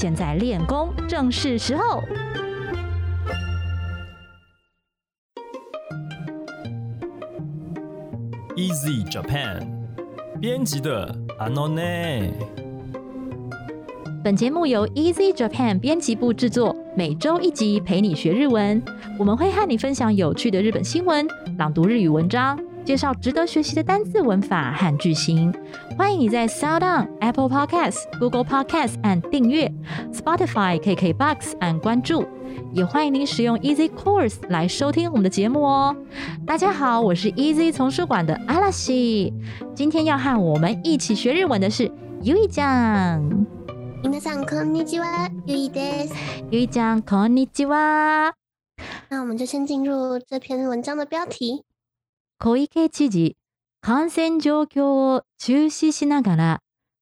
现在练功正是时候。Easy Japan 编辑的阿诺内。本节目由 Easy Japan 编辑部制作，每周一集陪你学日文。我们会和你分享有趣的日本新闻，朗读日语文章，介绍值得学习的单字、文法和句型。欢迎你在 Sound On、Apple Podcasts、Google Podcasts 按订阅，Spotify、KKBox 按关注。也欢迎您使用 Easy Course 来收听我们的节目哦。大家好，我是 Easy 丛书馆的阿拉西。今天要和我们一起学日文的是 Yui 酱。皆さんこんにちは、ゆいです。 Yui 酱，こんにちは。那我们就先进入这篇文章的标题。 小池知事、感染状況を注視しながら、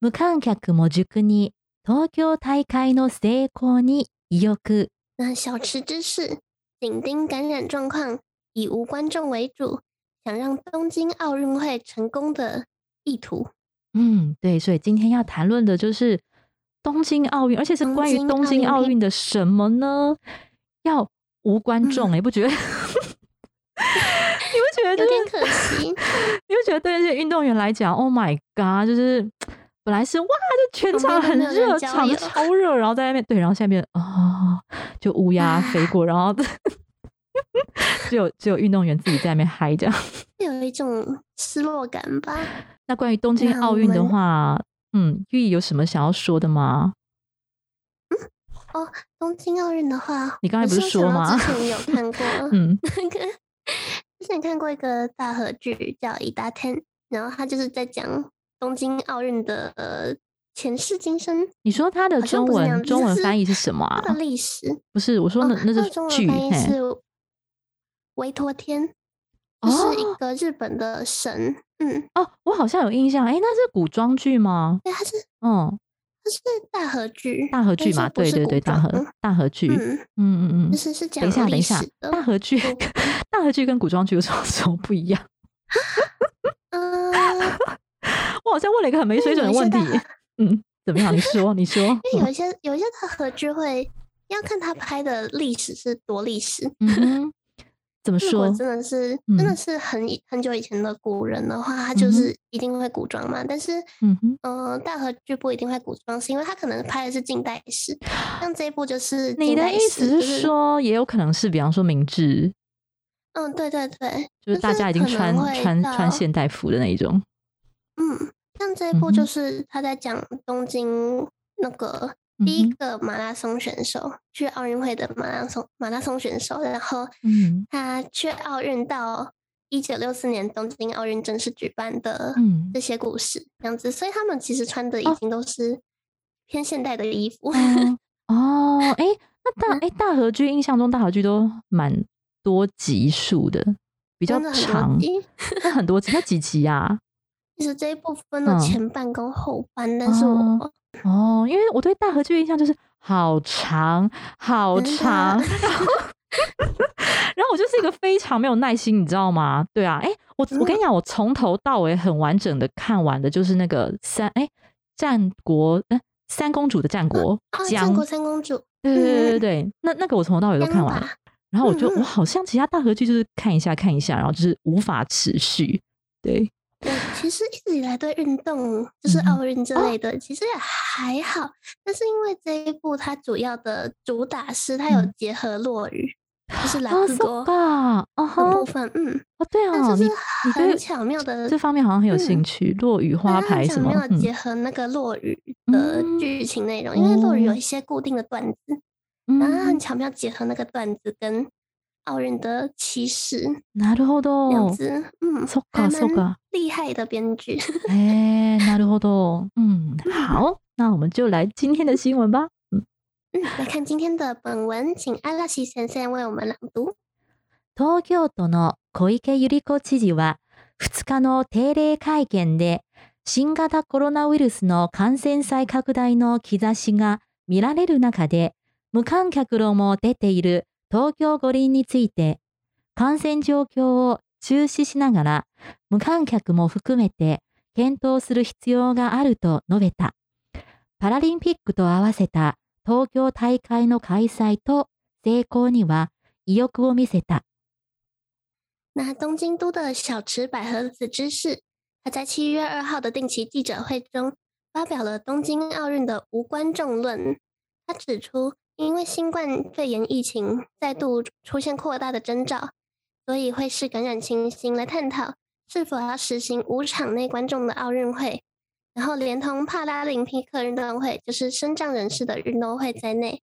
無観客も塾に東京大会の成功に意欲。那小池知事紧盯感染状况，以无观众为主，想让东京奥运会成功的意图。嗯，对，所以今天要谈论的就是东京奥运，而且是关于东京奥运的什么呢？要无观众、欸，你不觉得？ 你不觉得对那些运动员来讲，Oh my God，就是本来是哇，就全场很热，场超热，然后在那边对，然后下面啊、哦，就乌鸦飞过，然后 只有只有运动员自己在那边嗨这样，有一种失落感吧。那关于东京奥运的话，嗯，玉有什么想要说的吗？哦，东京奥运的话，你刚才不是说吗？之前有看过，嗯，那个之前看过一个大合剧叫《伊达天》，然后他就是在讲东京奥运的呃前世今生。你说他的中文中文翻译是什么啊？历史不是，我说那、哦、那是中文剧，翻译是维托天，哦是一个日本的神。嗯，哦，我好像有印象，哎，那是古装剧吗？对，它是，嗯，它是大合剧，大合剧嘛，对对对，大合大合剧，嗯嗯嗯嗯，就是是讲等一下，等一下大合剧，大合剧跟古装剧有什么什么不一样？嗯，我好像问了一个很没水准的问题嗯，怎么样？你说，你说，因为有一些有一些大合剧会要看他拍的历史是多历史。嗯，怎么说？真的是嗯真的是很以很久以前的古人的话，他就是一定会古装嘛。但是，嗯哼，呃，大合剧不一定会古装，是因为他可能拍的是近代史，像这一部就是你的意思是说，也有可能是，比方说明治，嗯，对对对，就是大家已经穿穿穿现代服的那一种，嗯，像这一部就是他在讲东京那个第一个马拉松选手，去奥运会的马拉松马拉松选手，然后嗯他去奥运到一九六四年东京奥运正式举办的嗯。这些故事，这样子，所以他们其实穿的已哦。经都是偏现代的衣服。哦哦，哎，那大嗯。哎大和剧印象中大和剧都蛮多集数的，比较长，集 那很多集，那几集啊？其实这一部分的嗯。前半跟后半，但是我哦，因为我对大合剧的印象就是好长好长，然后然后我就是一个非常没有耐心，你知道吗？对啊，哎，我我跟你讲，我从头到尾很完整的看完的就是那个三哎战国哎三公主的战国战国三公主，对对对对那那个我从头到尾都看完了然后我就我好像其他大合剧就是看一下看一下，然后就是无法持续。对，对，其实一直以来对运动，就是奥运之类的，其实也还好。但是因为这一部它主要的主打是它有嗯。结合落语，就是拉啊，so 字勾 ga，啊的，部分，嗯，哦，对哦，但就是你很巧妙的这方面好像很有兴嗯趣，落雨花牌什么，巧妙的嗯结合那个落雨。的嗯剧情内容，因为落雨有哦。一些固定的段子，然后它很嗯，巧妙结合那个段子跟奥运的起始なるほど。子，嗯，そっ还かそっ蛮か。厉害的编剧。哎，なるほど。嗯，嗯好，那我们就来今天的新闻吧。嗯，嗯，来看今天的本文，请阿拉西先生为我们朗读。東京都の小池百合子知事は2日の定例会見で新型コロナウイルスの感染再拡大の兆しが見られる中で無観客論も出ている東京五輪について感染状況を注視しながら無観客も含めて検討する必要があると述べた。パラリンピックと合わせた東京大会の開催と成功には意欲を見せた。那东京都的小池百合子知事，他在七月二号的定期记者会中发表了东京奥运的无观众论。他指出，因为新冠肺炎疫情再度出现扩大的征兆，所以会视感染情形来探讨是否要实行无场内观众的奥运会，然后连同帕拉林匹克运动会，就是身障人士的运动会在内，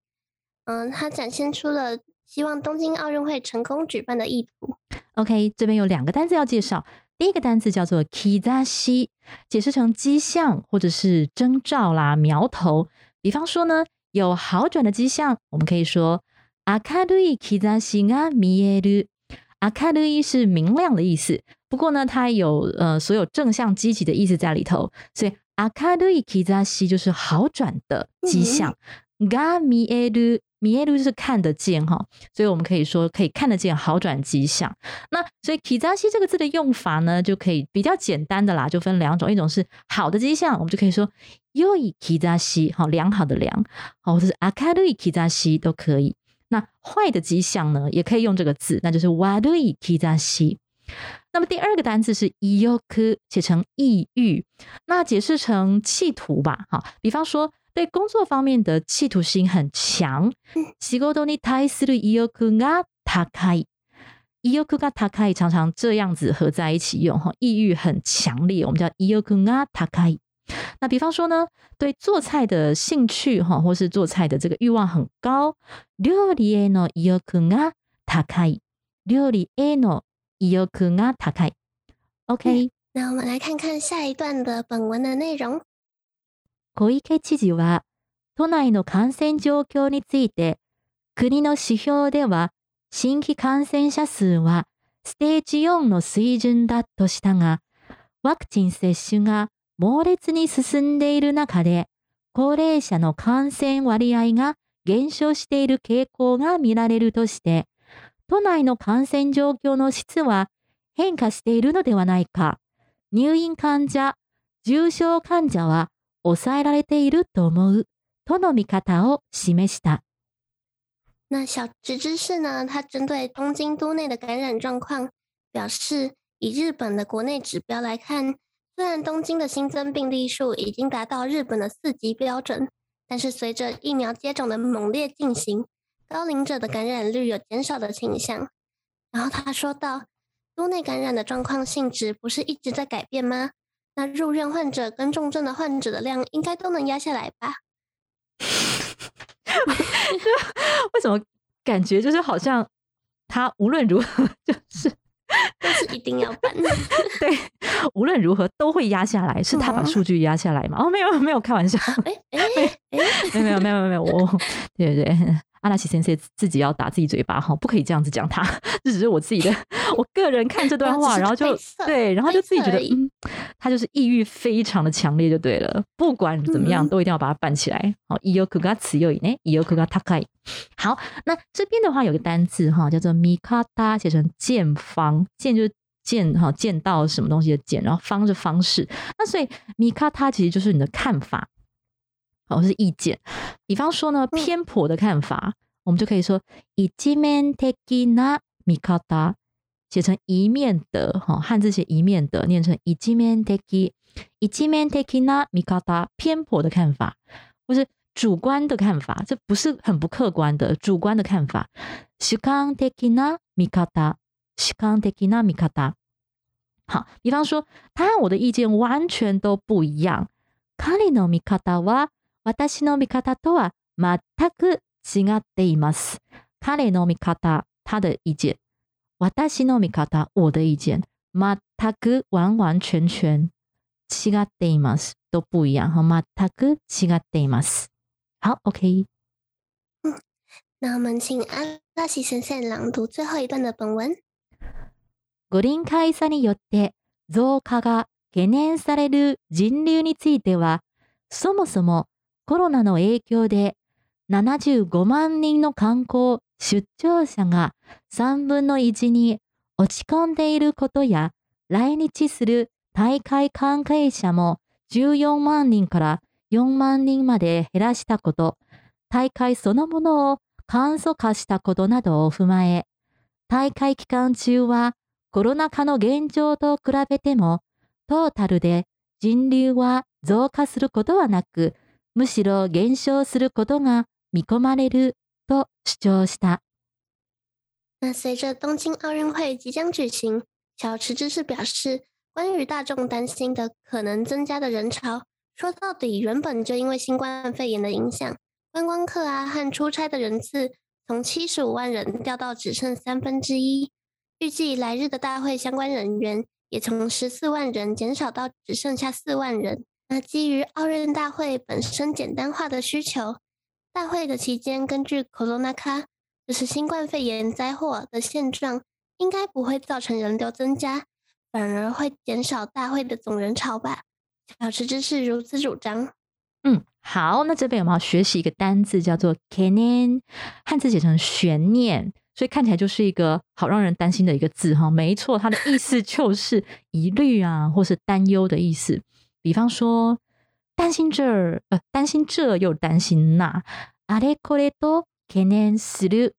嗯，他展现出了希望东京奥运会成功举办的意图。OK，这边有两个单词要介绍。第一个单词叫做 kizashi，解释成迹象或者是征兆啦、苗头。比方说呢，有好转的迹象，我们可以说明るい兆しが見える。明るい是明亮的意思，不过呢，它有呃所有正向积极的意思在里头，所以明るい兆し就是好转的迹象。が見える 見える就是看得见哈，所以我们可以说可以看得见好转迹象。那所以 k i z a s i 这个字的用法呢，就可以比较简单的啦，就分两种，一种是好的迹象，我们就可以说 yoi k i z a s i 好良好的良，好或者是 akarui k i z a s i 都可以。那坏的迹象呢，也可以用这个字，那就是 warui k i z a s i。那么第二个单词是 iyoku，写成抑郁，那解释成企图吧，哈，比方说对工作方面的企图心很强，仕事に対する意欲が高い。意欲が高い常常这样子合在一起用哈，意欲很强烈，我们叫意欲が高い。那比方说呢，对做菜的兴趣哈，或是做菜的这个欲望很高，料理への意欲が高い。料理への意欲が高い。OK，那我们来看看下一段的本文的内容。 小池知事は都内の感染状況について国の指標では新規感染者数はステージ4の水準だとしたがワクチン接種が猛烈に進んでいる中で高齢者の感染割合が減少している傾向が見られるとして都内の感染状況の質は変化しているのではないか。入院患者重症患者は抑えられていると思うとの見方を示した。那小池知事呢，他针对东京都内的感染状况表示，以日本的国内指标来看，虽然东京的新增病例数已经达到日本的四级标准，但是随着疫苗接种的猛烈进行，高龄者的感染率有减少的倾向。然后他说到，都内感染的状况性质不是一直在改变吗？ 那入院患者跟重症的患者的量应该都能压下来吧？为什么感觉就是好像他无论如何 就是都是一定要办。对，无论如何都会压下来，是他把嗯数据压下来吗？哦，没有没有，开玩笑，哎哎哎，没有没有没有没有，我对对对，阿拉奇先生自己要打自己嘴巴哈，不可以这样子讲他，这只是我自己的，我个人看这段话，只是然后就推测对，然后就自己觉得推测而已嗯，他就是意欲非常的强烈就对了，不管怎么样嗯都一定要把它办起来。好，意欲が強いね，意欲が高い。好，那这边的话有个单字哈，叫做 mikata，写成见方，见就是见哈，见到什么东西的见，然后方是方式。那所以 mikata 其实就是你的看法， 哦，是意见。比方说呢，偏颇的看法，我们就可以说一面的な見方，写成一面的哈，汉字写一面的，念成一面的一面的な見方，偏颇的看法，或是 主观的看法，这不是很不客观的主观的看法。主観的な見方，主観的な見方。好，比方说，他和我的意见完全都不一样。彼の見方は 私の見方とは全く違っています。彼の見方，他的意見；私の見方，我的意見。全く完完全全違っています，都不一样。好，全く違っています。好，OK。嗯，那我们请阿拉西先生朗读最后一段的本文。五輪開差によって増加が懸念される人流については、そもそもコロナの影響で75万人の観光出張者が3分の1に落ち込んでいることや、来日する大会関係者も14万人から4万人まで減らしたこと、大会そのものを簡素化したことなどを踏まえ、大会期間中はコロナ禍の現状と比べても、トータルで人流は増加することはなく、むしろ減少することが見込まれると主張した。那随着东京奥运会即将举行，小池知事表示，关于大众担心的可能增加的人潮，说到底，原本就因为新冠肺炎的影响，观光客啊和出差的人次从七十五万人掉到只剩三分之一。预计来日的大会相关人员也从十四万人减少到只剩下四万人。 那基于奥运大会本身简单化的需求，大会的期间根据 Corona 卡。就是新冠肺炎灾祸的现状，应该不会造成人流增加，反而会减少大会的总人潮吧？小池知识如此主张。嗯，好，那这边有没有学习一个单字叫做 “canon”，汉字写成悬念，所以看起来就是一个好让人担心的一个字哈。没错，它的意思就是疑虑啊，或是担忧的意思。比方说，担心这儿，呃，担心这又担心那，あれこれと。懸念する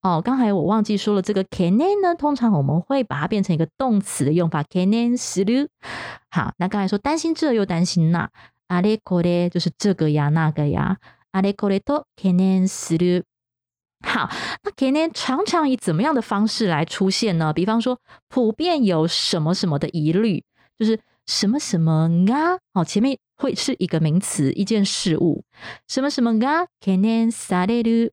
哦，刚才我忘记说了，这个懸念呢，通常我们会把它变成一个动词的用法，懸念する。好，那刚才说担心这又担心那，あれこれ就是这个呀那个呀，あれこれと懸念する。好，那懸念常常以怎么样的方式来出现呢？比方说，普遍有什么什么的疑虑，就是 什么什么啊，哦，前面会是一个名词，一件事物，什么什么啊，懸念される。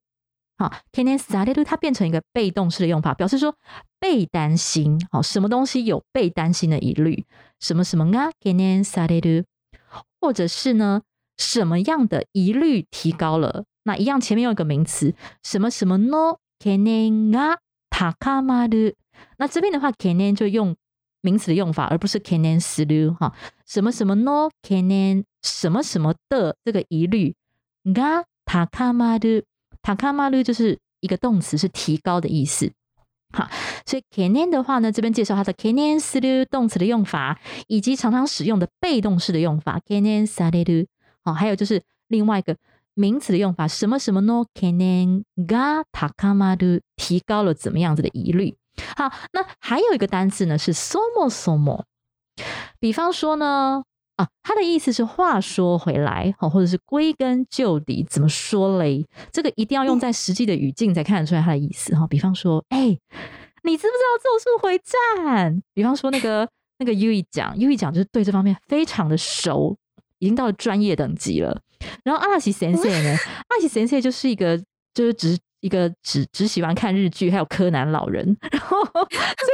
好，kenen sareru 它变成一个被动式的用法，表示说被担心。好，什么东西有被担心的疑虑？什么什么啊？kenen sareru，或者是呢，什么样的疑虑提高了？那一样前面用一个名词，什么什么 no？kenen ga takamaru。那这边的话，kenen 就用 名词的用法，而不是 canen sareru。哈，什么什么 no canen 什么什么的这个疑虑 ga takamaru。塔卡马鲁就是一个动词，是提高的意思。好，所以 canen 的话呢，这边介绍它的 canen 斯鲁动词的用法，以及常常使用的被动式的用法 canen sareru。好，还有就是另外一个名词的用法，什么什么 no canen ga 塔卡马鲁提高了怎么样子的疑虑。好，那还有一个单词呢是 somo somo，比方说呢。啊，它的意思是话说回来，好，或者是归根究底，怎么说嘞？这个一定要用在实际的语境才看得出来它的意思哈。比方说，哎，你知不知道《咒术回战》？比方说那个那个 U 一讲，U 一讲就是对这方面非常的熟，已经到了专业等级了。然后阿拉西先生呢，阿拉西先生就是一个就是只一个只只喜欢看日剧，还有柯南老人。然后所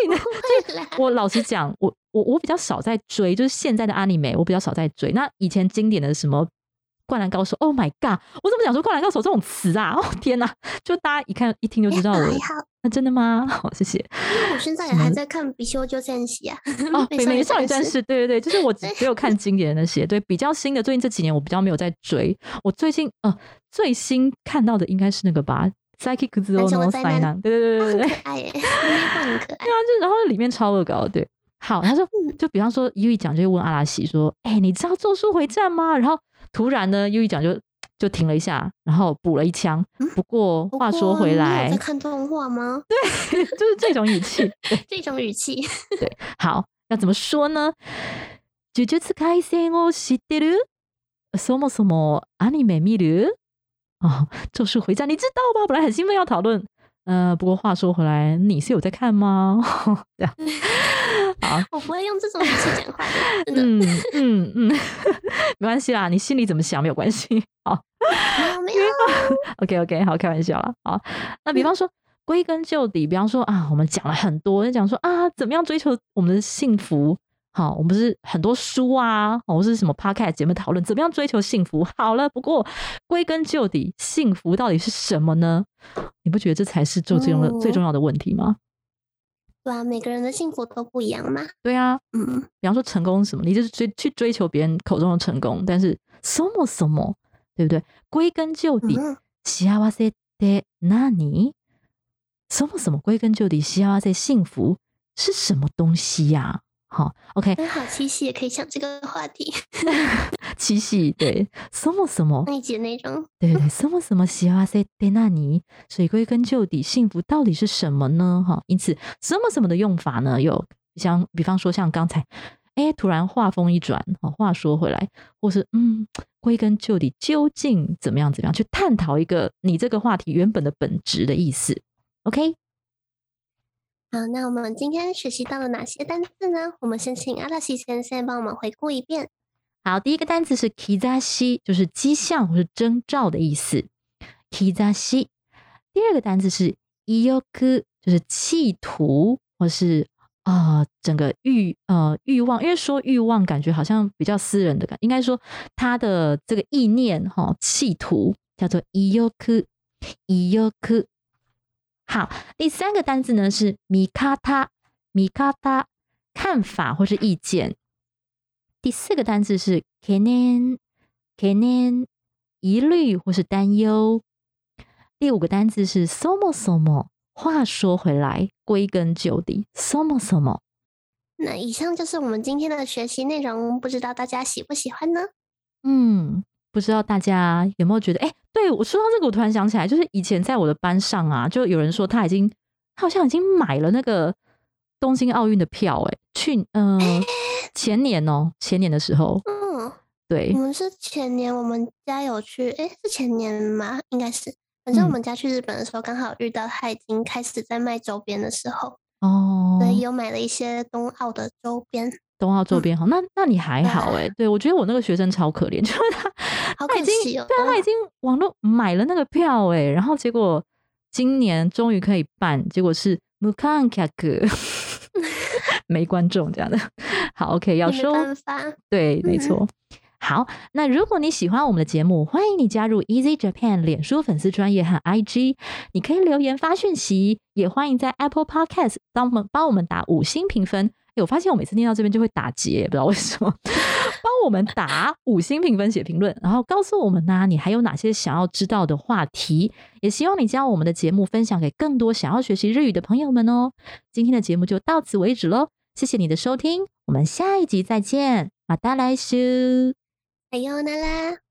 以呢，我老实讲，我。我我比较少在追，就是现在的阿尼美，我比较少在追。那以前经典的什么《灌篮高手》，Oh my god！我怎么讲说《灌篮高手》这种词啊？哦天哪！就大家一看一听就知道我。那真的吗？好，谢谢。我现在也还在看《比修就战士》啊。哦，美美少女战士，对对对，就是我只有看经典的那些。对，比较新的，最近这几年我比较没有在追。我最近呃，最新看到的应该是那个吧，《Psychic Zero No s i n 对对对对对，可爱耶，很可爱。对啊，就然后里面超恶搞，对。好，他说，就比方说，U 一讲就问阿拉西说：“哎，你知道咒术回战吗？”然后突然呢，U 一讲就就停了一下，然后补了一枪。不过话说回来，在看动画吗？对，就是这种语气，这种语气。对，好，要怎么说呢？呪術廻戦を知ってる？そもそもアニメ見る？ 啊，咒术回战，你知道吗？本来很兴奋要讨论，呃，不过话说回来，你是有在看吗？这样，好，我不会用这种语气讲话的，真的。嗯 嗯嗯，没关系啦，你心里怎么想没有关系。好没有没有，，OK OK，好，开玩笑啦。好，那比方说归根究底，比方说啊，我们讲了很多，就讲说啊，怎么样追求我们的幸福。好，我们不是很多书啊，或是什么 podcast 节目讨论怎么样追求幸福。好了，不过归根究底，幸福到底是什么呢？你不觉得这才是最重要的、嗯最重要的问题吗？对啊，每个人的幸福都不一样嘛。对啊，嗯，比方说成功是什么，你就是追去追求别人口中的成功，但是什么什么，对不对？归根究底，嗯幸せって何？什么什么？归根究底，幸せ幸福是什么东西呀、 好，OK，真好，七夕也可以讲这个话题。七夕对，什么什么？那一集的内容，对对对，什么什么幸せって何？所以归根究底，幸福到底是什么呢？哈，因此什么什么的用法呢？有像比方说像刚才，哎，突然话锋一转，哦，话说回来，或是嗯，归根究底，究竟怎么样怎么样去探讨一个你这个话题原本的本质的意思。OK， 好，那我们今天学习到了哪些单词呢？我们先请阿拉西先生帮我们回顾一遍。好，第一个单词是 kizashi，就是迹象或是征兆的意思。kizashi。第二个单词是 iyoku，就是企图或是啊、呃整个欲呃欲望，因为说欲望感觉好像比较私人的感，应该说他的这个意念哈、企图叫做 iyoku iyoku。好，第三个单字呢是 mikata mikata，看法或是意见。第四个单字是 kenen，疑虑或是担忧。第五个单字是 somo somo，话说回来，归根究底，somo somo。那以上就是我们今天的学习内容，不知道大家喜不喜欢呢？嗯，不知道大家有没有觉得？哎、对我说到这个，我突然想起来，就是以前在我的班上啊，就有人说他已经，他好像已经买了那个东京奥运的票、哎，去呃前年哦、前年的时候，嗯，对我，们是前年我们家有去，诶，是前年吗？应该是。反正我嗯们家去日本的时候，刚好遇到他已经开始在卖周边的时候，哦，所以有买了一些冬奥的周边，冬奥周嗯边好，那那你还好对哎、对我觉得我那个学生超可怜，就是他好可他已经。对啊，他已经网络买了那个票哎、然后结果今年终于可以办，结果是 m u k a n k a k 没观众这样的。好，OK，要收对，没嗯错。好，那如果你喜欢我们的节目，欢迎你加入 Easy Japan 脸书粉丝专业和 IG，你可以留言发讯息，也欢迎在 Apple Podcast 帮我们帮我们打五星评分。诶我发现我每次念到这边就会打结，不知道为什么。帮我们打五星评分、写评论，然后告诉我们呢、你还有哪些想要知道的话题？也希望你将我们的节目分享给更多想要学习日语的朋友们哦。今天的节目就到此为止喽，谢谢你的收听，我们下一集再见，马达来修。还有那啦。